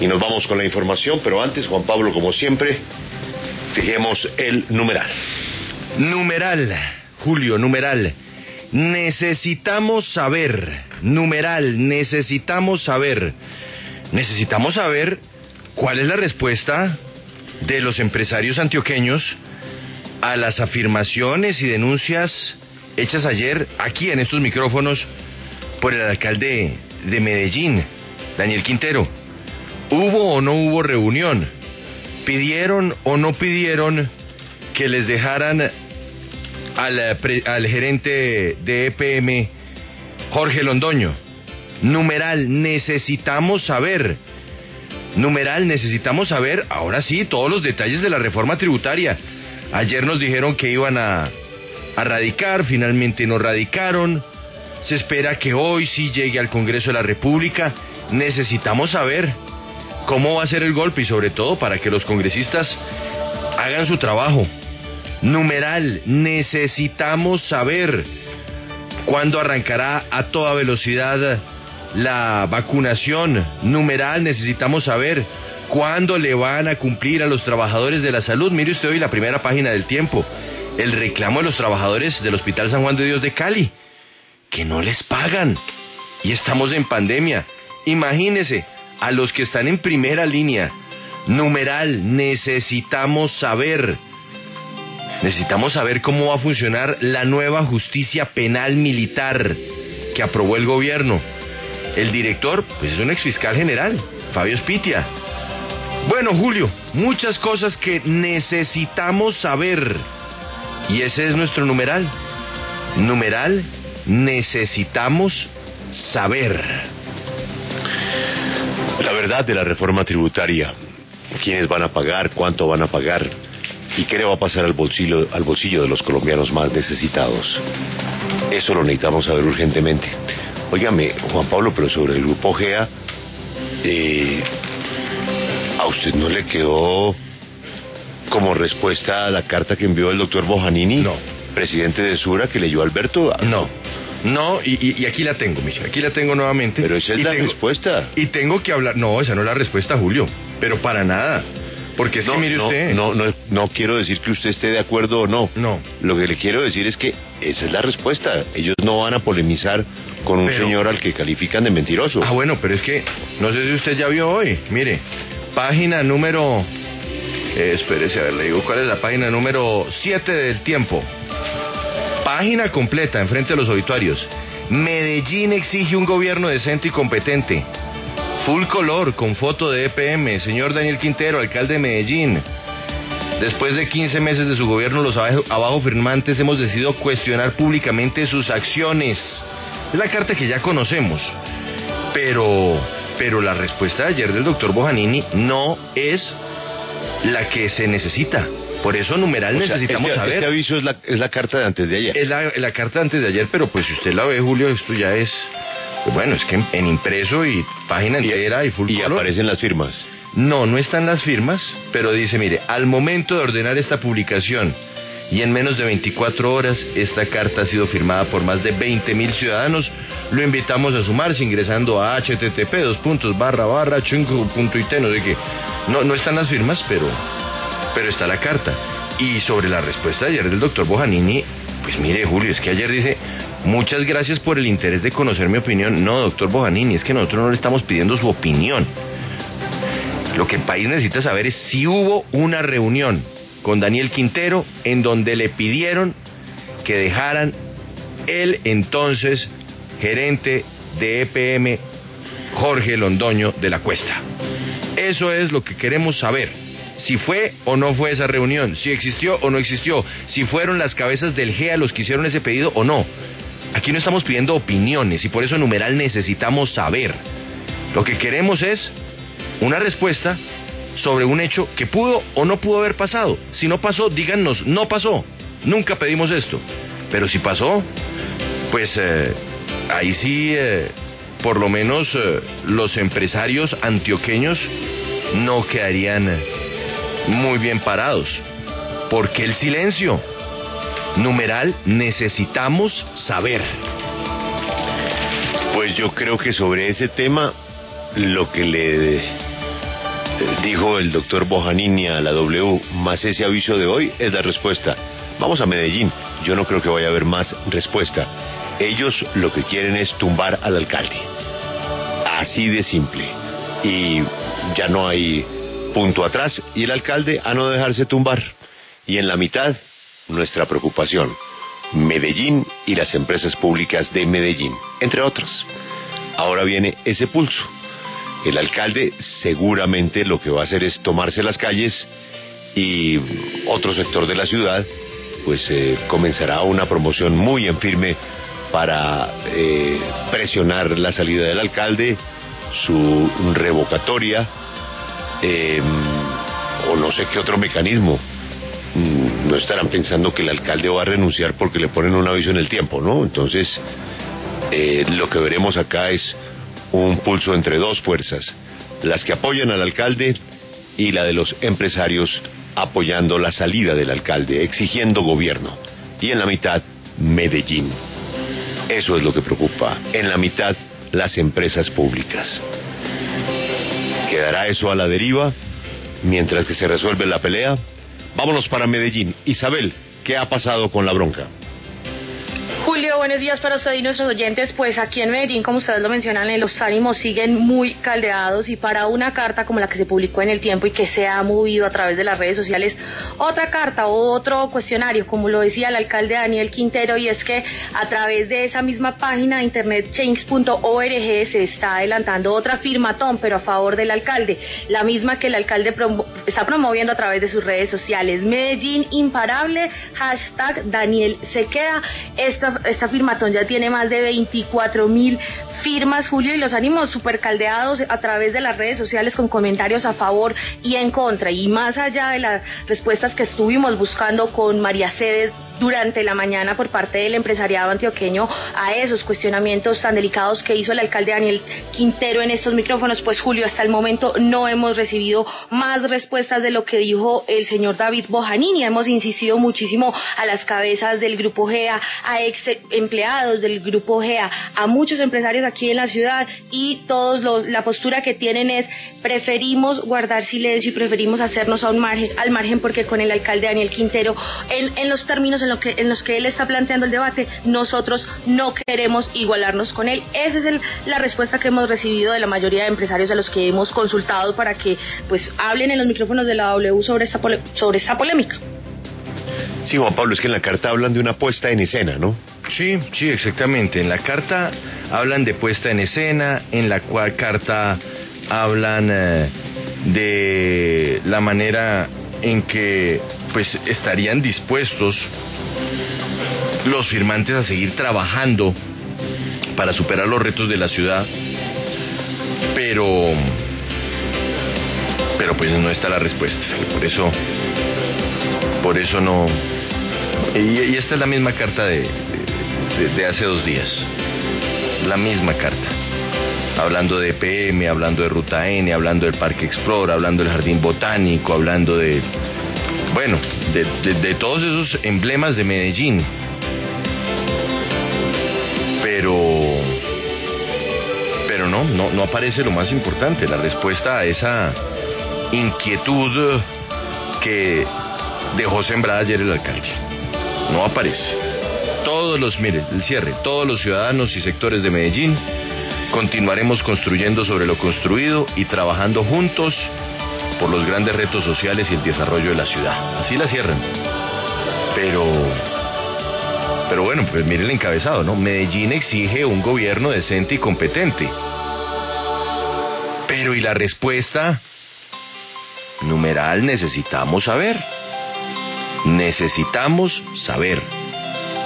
y nos vamos con la información, pero antes, Juan Pablo, como siempre, fijemos el numeral. Numeral, Julio, numeral. Necesitamos saber, numeral, necesitamos saber, necesitamos saber cuál es la respuesta de los empresarios antioqueños a las afirmaciones y denuncias hechas ayer aquí en estos micrófonos por el alcalde de Medellín, Daniel Quintero. ¿Hubo o no hubo reunión? ¿Pidieron o no pidieron que les dejaran al, al gerente de EPM, Jorge Londoño? Numeral, necesitamos saber. Numeral, necesitamos saber, ahora sí, todos los detalles de la reforma tributaria. Ayer nos dijeron que iban a, a radicar, finalmente no radicaron. Se espera que hoy sí llegue al Congreso de la República. Necesitamos saber cómo va a ser el golpe y sobre todo para que los congresistas hagan su trabajo. Numeral, necesitamos saber cuándo arrancará a toda velocidad la vacunación. Numeral, necesitamos saber cuándo le van a cumplir a los trabajadores de la salud. Mire usted hoy la primera página del tiempo, el reclamo de los trabajadores del Hospital San Juan de Dios de Cali, que no les pagan. Y estamos en pandemia. Imagínese a los que están en primera línea. Numeral, necesitamos saber. Necesitamos saber cómo va a funcionar la nueva justicia penal militar que aprobó el gobierno. El director, pues es un exfiscal general, Fabio Spitia. Bueno, Julio, muchas cosas que necesitamos saber. Y ese es nuestro numeral. Numeral, necesitamos saber. La verdad de la reforma tributaria. ¿Quiénes van a pagar? ¿Cuánto van a pagar? ¿Y qué le va a pasar al bolsillo, al bolsillo de los colombianos más necesitados? Eso lo necesitamos saber urgentemente. Óigame, Juan Pablo, pero sobre el grupo GEA, eh, ¿a usted no le quedó como respuesta a la carta que envió el doctor Bojanini? No. Presidente de Sura, que leyó Alberto. No, no, y, y- y aquí la tengo, Micha, aquí la tengo nuevamente. Pero esa es Y la tengo- respuesta. Y tengo que hablar, no, esa no es la respuesta, Julio, pero para nada. Porque es no, que mire no, usted. no, no, no quiero decir que usted esté de acuerdo o no. No. Lo que le quiero decir es que esa es la respuesta. Ellos no van a polemizar con un Pero- señor al que califican de mentiroso. Ah, bueno, pero es que no sé si usted ya vio hoy. Mire, página número. eh, espérese, a ver, le digo cuál es la página número 7 del tiempo. Página completa, enfrente de los obituarios. Medellín exige un gobierno decente y competente. Full color, con foto de EPM. Señor Daniel Quintero, alcalde de Medellín. Después de 15 meses de su gobierno, los abajo, firmantes hemos decidido cuestionar públicamente sus acciones. Es la carta que ya conocemos. Pero, pero la respuesta de ayer del doctor Bojanini no es la que se necesita. Por eso, numeral, O sea, necesitamos este, saber. este aviso es la, es la carta de antes de ayer. Es la, la carta antes de ayer, pero pues si usted la ve, Julio, esto ya es... Bueno, es que en, en impreso y página entera y, full y color. aparecen las firmas. No, no están las firmas, pero dice, mire, al momento de ordenar esta publicación y en menos de 24 horas, esta carta ha sido firmada por más de 20 mil ciudadanos. Lo invitamos a sumarse ingresando a http dos puntos barra barra chunco punto it, no sé qué. No, no están las firmas, pero, pero está la carta. Y sobre la respuesta de ayer del doctor Bojanini, pues mire, Julio, es que ayer dice, muchas gracias por el interés de conocer mi opinión. No, doctor Bojanini, es que nosotros no le estamos pidiendo su opinión. Lo que el país necesita saber es si hubo una reunión con Daniel Quintero en donde le pidieron que dejaran el entonces gerente de EPM, Jorge Londoño de la Cuesta. Eso es lo que queremos saber. Si fue o no fue esa reunión, si existió o no existió, si fueron las cabezas del GEA los que hicieron ese pedido o no. Aquí no estamos pidiendo opiniones y por eso numeral necesitamos saber. Lo que queremos es una respuesta sobre un hecho que pudo o no pudo haber pasado. Si no pasó, díganos, no pasó. Nunca pedimos esto. Pero si pasó, pues eh, ahí sí, eh, por lo menos eh, los empresarios antioqueños no quedarían muy bien parados. Porque el silencio? Numeral, necesitamos saber. Pues yo creo que sobre ese tema lo que le dijo el doctor Bojanini a la W, más ese aviso de hoy es la respuesta. Vamos a Medellín. Yo no creo que vaya a haber más respuesta. Ellos lo que quieren es tumbar al alcalde. Así de simple. Y ya no hay punto atrás y el alcalde a no dejarse tumbar. Y en la mitad, nuestra preocupación. Medellín y las empresas públicas de Medellín, entre otras. Ahora viene ese pulso. El alcalde seguramente lo que va a hacer es tomarse las calles y otro sector de la ciudad pues eh, comenzará una promoción muy en firme para eh, presionar la salida del alcalde, su revocatoria, eh, o no sé qué otro mecanismo. Mm, no estarán pensando que el alcalde va a renunciar porque le ponen un aviso en el tiempo, ¿no? Entonces, lo que veremos acá es un pulso entre dos fuerzas, las que apoyan al alcalde y la de los empresarios apoyando la salida del alcalde, exigiendo gobierno. Y en la mitad, Medellín. Eso es lo que preocupa. En la mitad, las empresas públicas. ¿Quedará eso a la deriva mientras que se resuelve la pelea? Vámonos para Medellín. Isabel, ¿qué ha pasado con la bronca? Buenos días para usted y nuestros oyentes. Pues aquí en Medellín, como ustedes lo mencionan, los ánimos siguen muy caldeados y para una carta como la que se publicó en el tiempo y que se ha movido a través de las redes sociales, otra carta o otro cuestionario, como lo decía el alcalde Daniel Quintero, y es que a través de esa misma página internetchange.org se está adelantando otra firmatón, pero a favor del alcalde, la misma que el alcalde está promoviendo a través de sus redes sociales. Medellín imparable, hashtag Daniel se esta, firmatón ya tiene más de 24 mil firmas, Julio, y los ánimos super caldeados a través de las redes sociales con comentarios a favor y en contra. Y más allá de las respuestas que estuvimos buscando con María Cedes durante la mañana por parte del empresariado antioqueño a esos cuestionamientos tan delicados que hizo el alcalde Daniel Quintero en estos micrófonos, pues Julio, hasta el momento no hemos recibido más respuestas de lo que dijo el señor David Bojanini. Hemos insistido muchísimo a las cabezas del grupo GEA, a ex empleados del grupo GEA, a muchos empresarios aquí en la ciudad y todos la postura que tienen es preferimos guardar silencio y preferimos hacernos a un margen, al margen porque con el alcalde Daniel Quintero, en, en los términos en, lo que, en los que él está planteando el debate, nosotros no queremos igualarnos con él. Esa es la respuesta que hemos recibido de la mayoría de empresarios a los que hemos consultado para que pues hablen en los micrófonos de la W sobre esta, sobre esta polémica. Sí, Juan Pablo, es que en la carta hablan de una puesta en escena, ¿no? Sí, sí, exactamente. En la carta hablan de puesta en escena, en la cual carta hablan eh, de la manera en que pues estarían dispuestos los firmantes a seguir trabajando para superar los retos de la ciudad, pero pero pues no está la respuesta, por eso por eso no. Y, esta es la misma carta de, de, hace dos días. La misma carta. Hablando de PM, hablando de Ruta N, hablando del Parque Explora, hablando del Jardín Botánico, hablando de. Bueno, de, todos esos emblemas de Medellín. Pero. Pero no, no, no aparece lo más importante, la respuesta a esa inquietud que dejó sembrada ayer el alcalde no aparece. Todos los, miren, el cierre, todos los ciudadanos y sectores de Medellín continuaremos construyendo sobre lo construido y trabajando juntos por los grandes retos sociales y el desarrollo de la ciudad. Así la cierran. Pero, pero bueno, pues miren el encabezado, ¿no? Medellín exige un gobierno decente y competente. Pero ¿y la respuesta? Numeral necesitamos saber. Necesitamos saber.